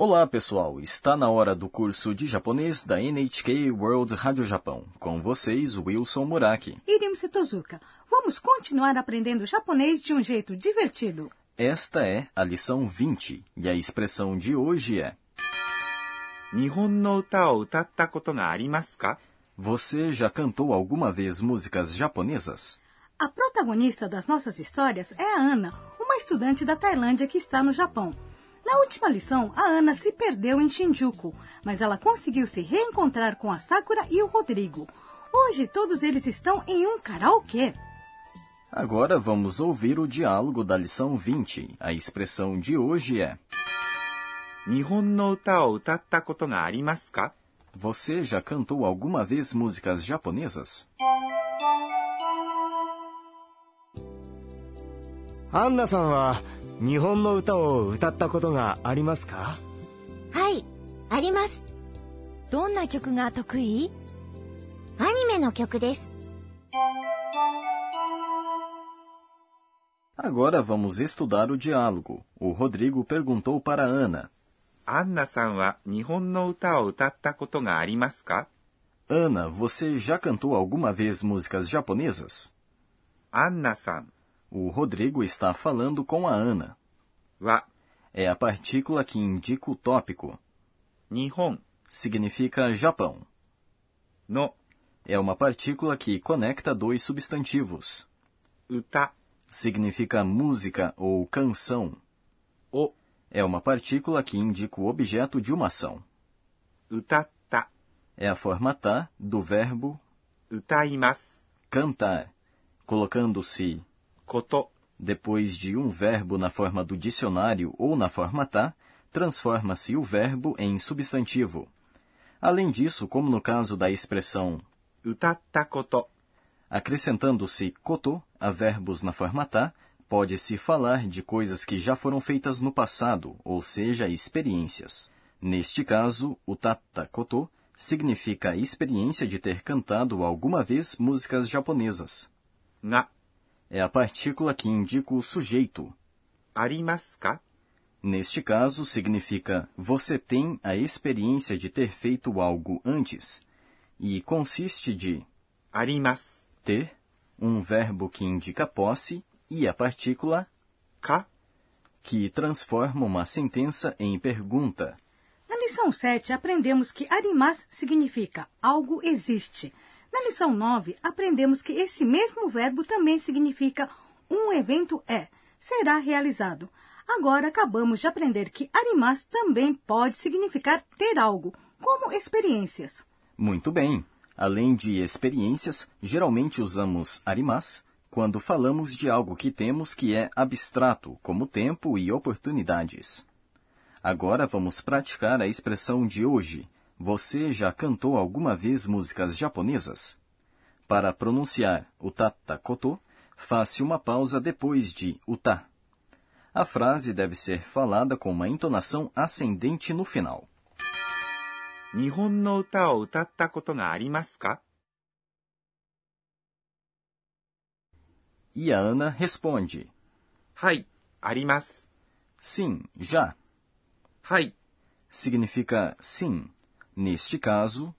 Olá, pessoal! Está na hora do curso de japonês da NHK World Rádio Japão. Com vocês, Wilson Muraki. Irim Setozuka. Vamos continuar aprendendo japonês de um jeito divertido. Esta é a lição 20 e a expressão de hoje é... Você já cantou alguma vez músicas japonesas? A protagonista das nossas histórias é a Ana, uma estudante da Tailândia que está no Japão. Na última lição, a Ana se perdeu em Shinjuku, mas ela conseguiu se reencontrar com a Sakura e o Rodrigo. Hoje todos eles estão em um karaokê. Agora vamos ouvir o diálogo da lição 20. A expressão de hoje é: Você já cantou alguma vez músicas japonesas? Anna-san 日本の歌を歌ったことがありますかはい、あります。どんな曲が得意アニメの曲です。Agora vamos estudar o diálogo. O Rodrigo perguntou para Ana. アンナさんは日本の歌を歌ったことがありますか Ana, você já cantou alguma vez músicas japonesas? アンナさん O Rodrigo está falando com a Ana. Wa é a partícula que indica o tópico. Nihon significa Japão. No é uma partícula que conecta dois substantivos. Uta significa música ou canção. O é uma partícula que indica o objeto de uma ação. Utatta é a forma ta do verbo utaimasu cantar, colocando-se koto, depois de um verbo na forma do dicionário ou na forma tá, transforma-se o verbo em substantivo. Além disso, como no caso da expressão utatakoto, acrescentando-se koto a verbos na forma tá, pode-se falar de coisas que já foram feitas no passado, ou seja, experiências. Neste caso, utatta koto significa a experiência de ter cantado alguma vez músicas japonesas. Na é a partícula que indica o sujeito. Arimasu ka? Neste caso, significa você tem a experiência de ter feito algo antes e consiste de arimas ter, um verbo que indica posse, e a partícula ka, que transforma uma sentença em pergunta. Na lição 7, aprendemos que arimas significa algo existe. Na lição 9, aprendemos que esse mesmo verbo também significa um evento é, será realizado. Agora acabamos de aprender que arimas também pode significar ter algo, como experiências. Muito bem. Além de experiências, geralmente usamos arimas quando falamos de algo que temos que é abstrato, como tempo e oportunidades. Agora vamos praticar a expressão de hoje. Você já cantou alguma vez músicas japonesas? Para pronunciar utata koto, faça uma pausa depois de uta. A frase deve ser falada com uma entonação ascendente no final. Nihon no uta ga ka? E a Ana responde: Hai, arimasu. Sim, já. Hai significa sim. Neste caso,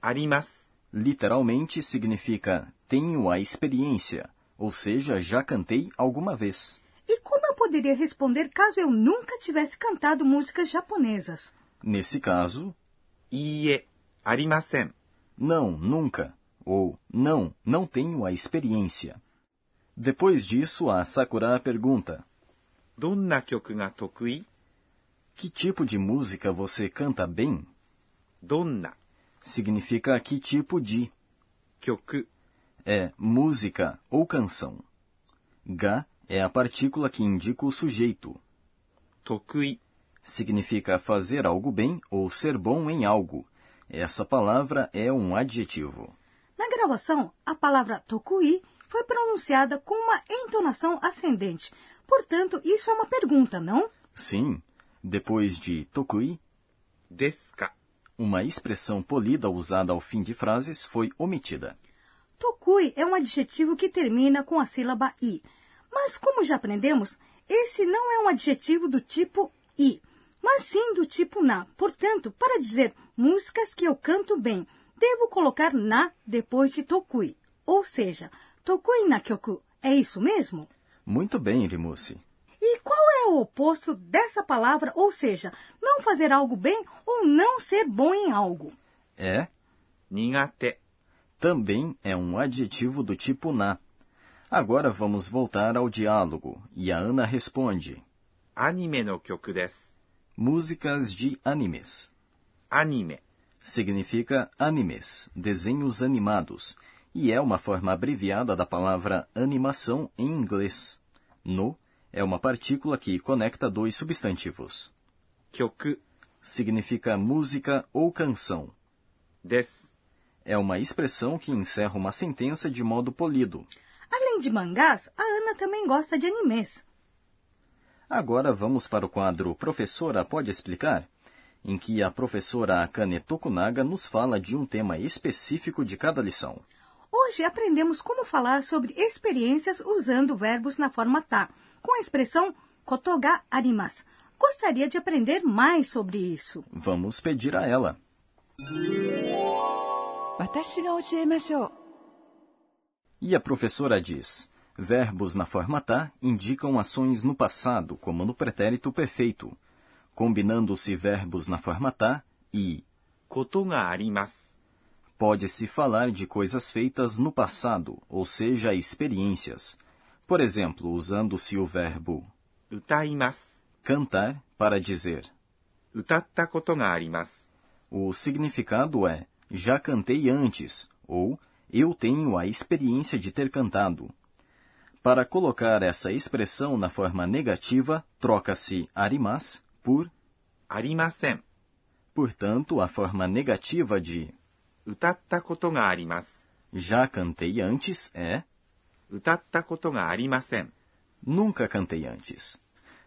あります。 literalmente significa tenho a experiência, ou seja, já cantei alguma vez. E como eu poderia responder caso eu nunca tivesse cantado músicas japonesas? Nesse caso, いいえ、ありません。 não, nunca, ou não, não tenho a experiência. Depois disso, a Sakura pergunta: どんな曲が得意 Que tipo de música você canta bem? Donna significa que tipo de. Kyoku é música ou canção. Ga é a partícula que indica o sujeito. Tokui significa fazer algo bem ou ser bom em algo. Essa palavra é um adjetivo. Na gravação, a palavra tokui foi pronunciada com uma entonação ascendente. Portanto, isso é uma pergunta, não? Sim. Depois de tokui, desu uma expressão polida usada ao fim de frases foi omitida. Tokui é um adjetivo que termina com a sílaba i. Mas, como já aprendemos, esse não é um adjetivo do tipo i. mas sim do tipo na. Portanto, para dizer músicas que eu canto bem, devo colocar na depois de tokui. Ou seja, tokui na kyoku. É isso mesmo? Muito bem, Irimusi o oposto dessa palavra, ou seja, não fazer algo bem ou não ser bom em algo. É. Ningate. Também é um adjetivo do tipo na. Agora vamos voltar ao diálogo e a Ana responde. Anime no kyoku. Músicas de animes. Anime significa animes, desenhos animados, e é uma forma abreviada da palavra animação em inglês. No é uma partícula que conecta dois substantivos. Kyoku significa música ou canção. Des é uma expressão que encerra uma sentença de modo polido. Além de mangás, a Ana também gosta de animes. Agora vamos para o quadro Professora Pode Explicar, em que a professora Akane Tokunaga nos fala de um tema específico de cada lição. Hoje aprendemos como falar sobre experiências usando verbos na forma tá com a expressão kotoga arimas. Gostaria de aprender mais sobre isso. Vamos pedir a ela. E a professora diz: verbos na forma tá indicam ações no passado, como no pretérito perfeito. Combinando-se verbos na forma tá e kotoga arimas pode-se falar de coisas feitas no passado, ou seja, experiências. Por exemplo, usando-se o verbo 歌います。 cantar para dizer. 歌ったことがあります。 O significado é já cantei antes ou eu tenho a experiência de ter cantado. Para colocar essa expressão na forma negativa, troca-se arimas por, ありません。 portanto, a forma negativa de 歌ったことがあります。 já cantei antes é Nunca cantei antes.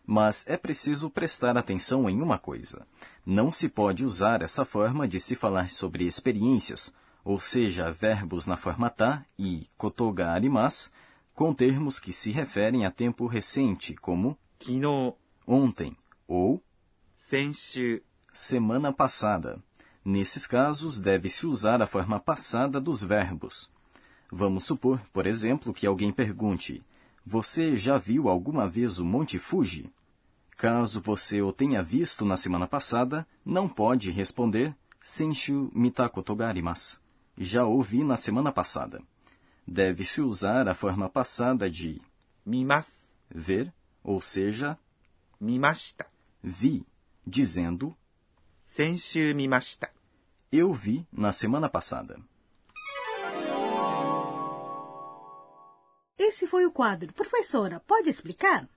Mas é preciso prestar atenção em uma coisa. Não se pode usar essa forma de se falar sobre experiências, ou seja, verbos na forma ta e kotoga arimas, com termos que se referem a tempo recente, como Kino. ontem ou Senshu. semana passada. Nesses casos, deve-se usar a forma passada dos verbos. Vamos supor, por exemplo, que alguém pergunte: Você já viu alguma vez o Monte Fuji? Caso você o tenha visto na semana passada, não pode responder Senshu Mitakotogarimas. Já ouvi na semana passada. Deve-se usar a forma passada de mimas, ver, ou seja, mimashita, vi, dizendo senshu mimashita. Eu vi na semana passada. Esse foi o quadro. Professora, pode explicar?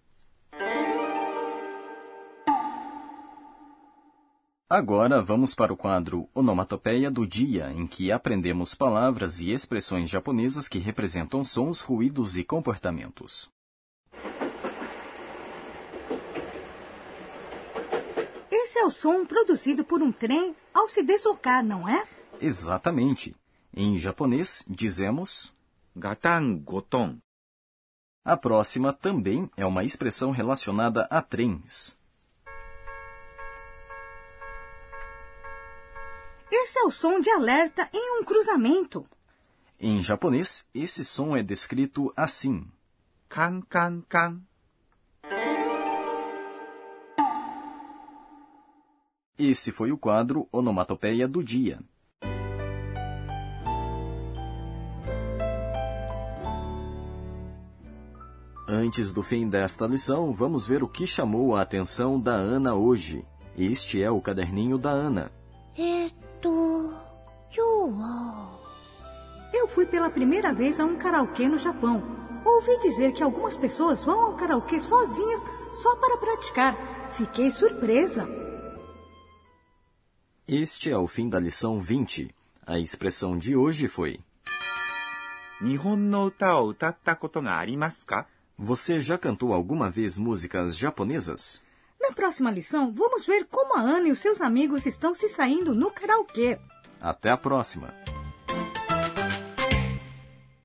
Agora vamos para o quadro Onomatopeia do Dia, em que aprendemos palavras e expressões japonesas que representam sons, ruídos e comportamentos. Esse é o som produzido por um trem ao se deslocar, não é? Exatamente. Em japonês, dizemos. Gatan goton. A próxima também é uma expressão relacionada a trens. Esse é o som de alerta em um cruzamento. Em japonês, esse som é descrito assim: kan kan kan. Esse foi o quadro Onomatopeia do Dia. Antes do fim desta lição, vamos ver o que chamou a atenção da Ana hoje. Este é o caderninho da Ana. えーっと、今日は、 Eu fui pela primeira vez a um karaokê no Japão. Ouvi dizer que algumas pessoas vão ao karaokê sozinhas só para praticar. Fiquei surpresa. Este é o fim da lição 20. A expressão de hoje foi: 日本の歌を歌ったことがありますか você já cantou alguma vez músicas japonesas? Na próxima lição, vamos ver como a Ana e os seus amigos estão se saindo no karaokê. Até a próxima!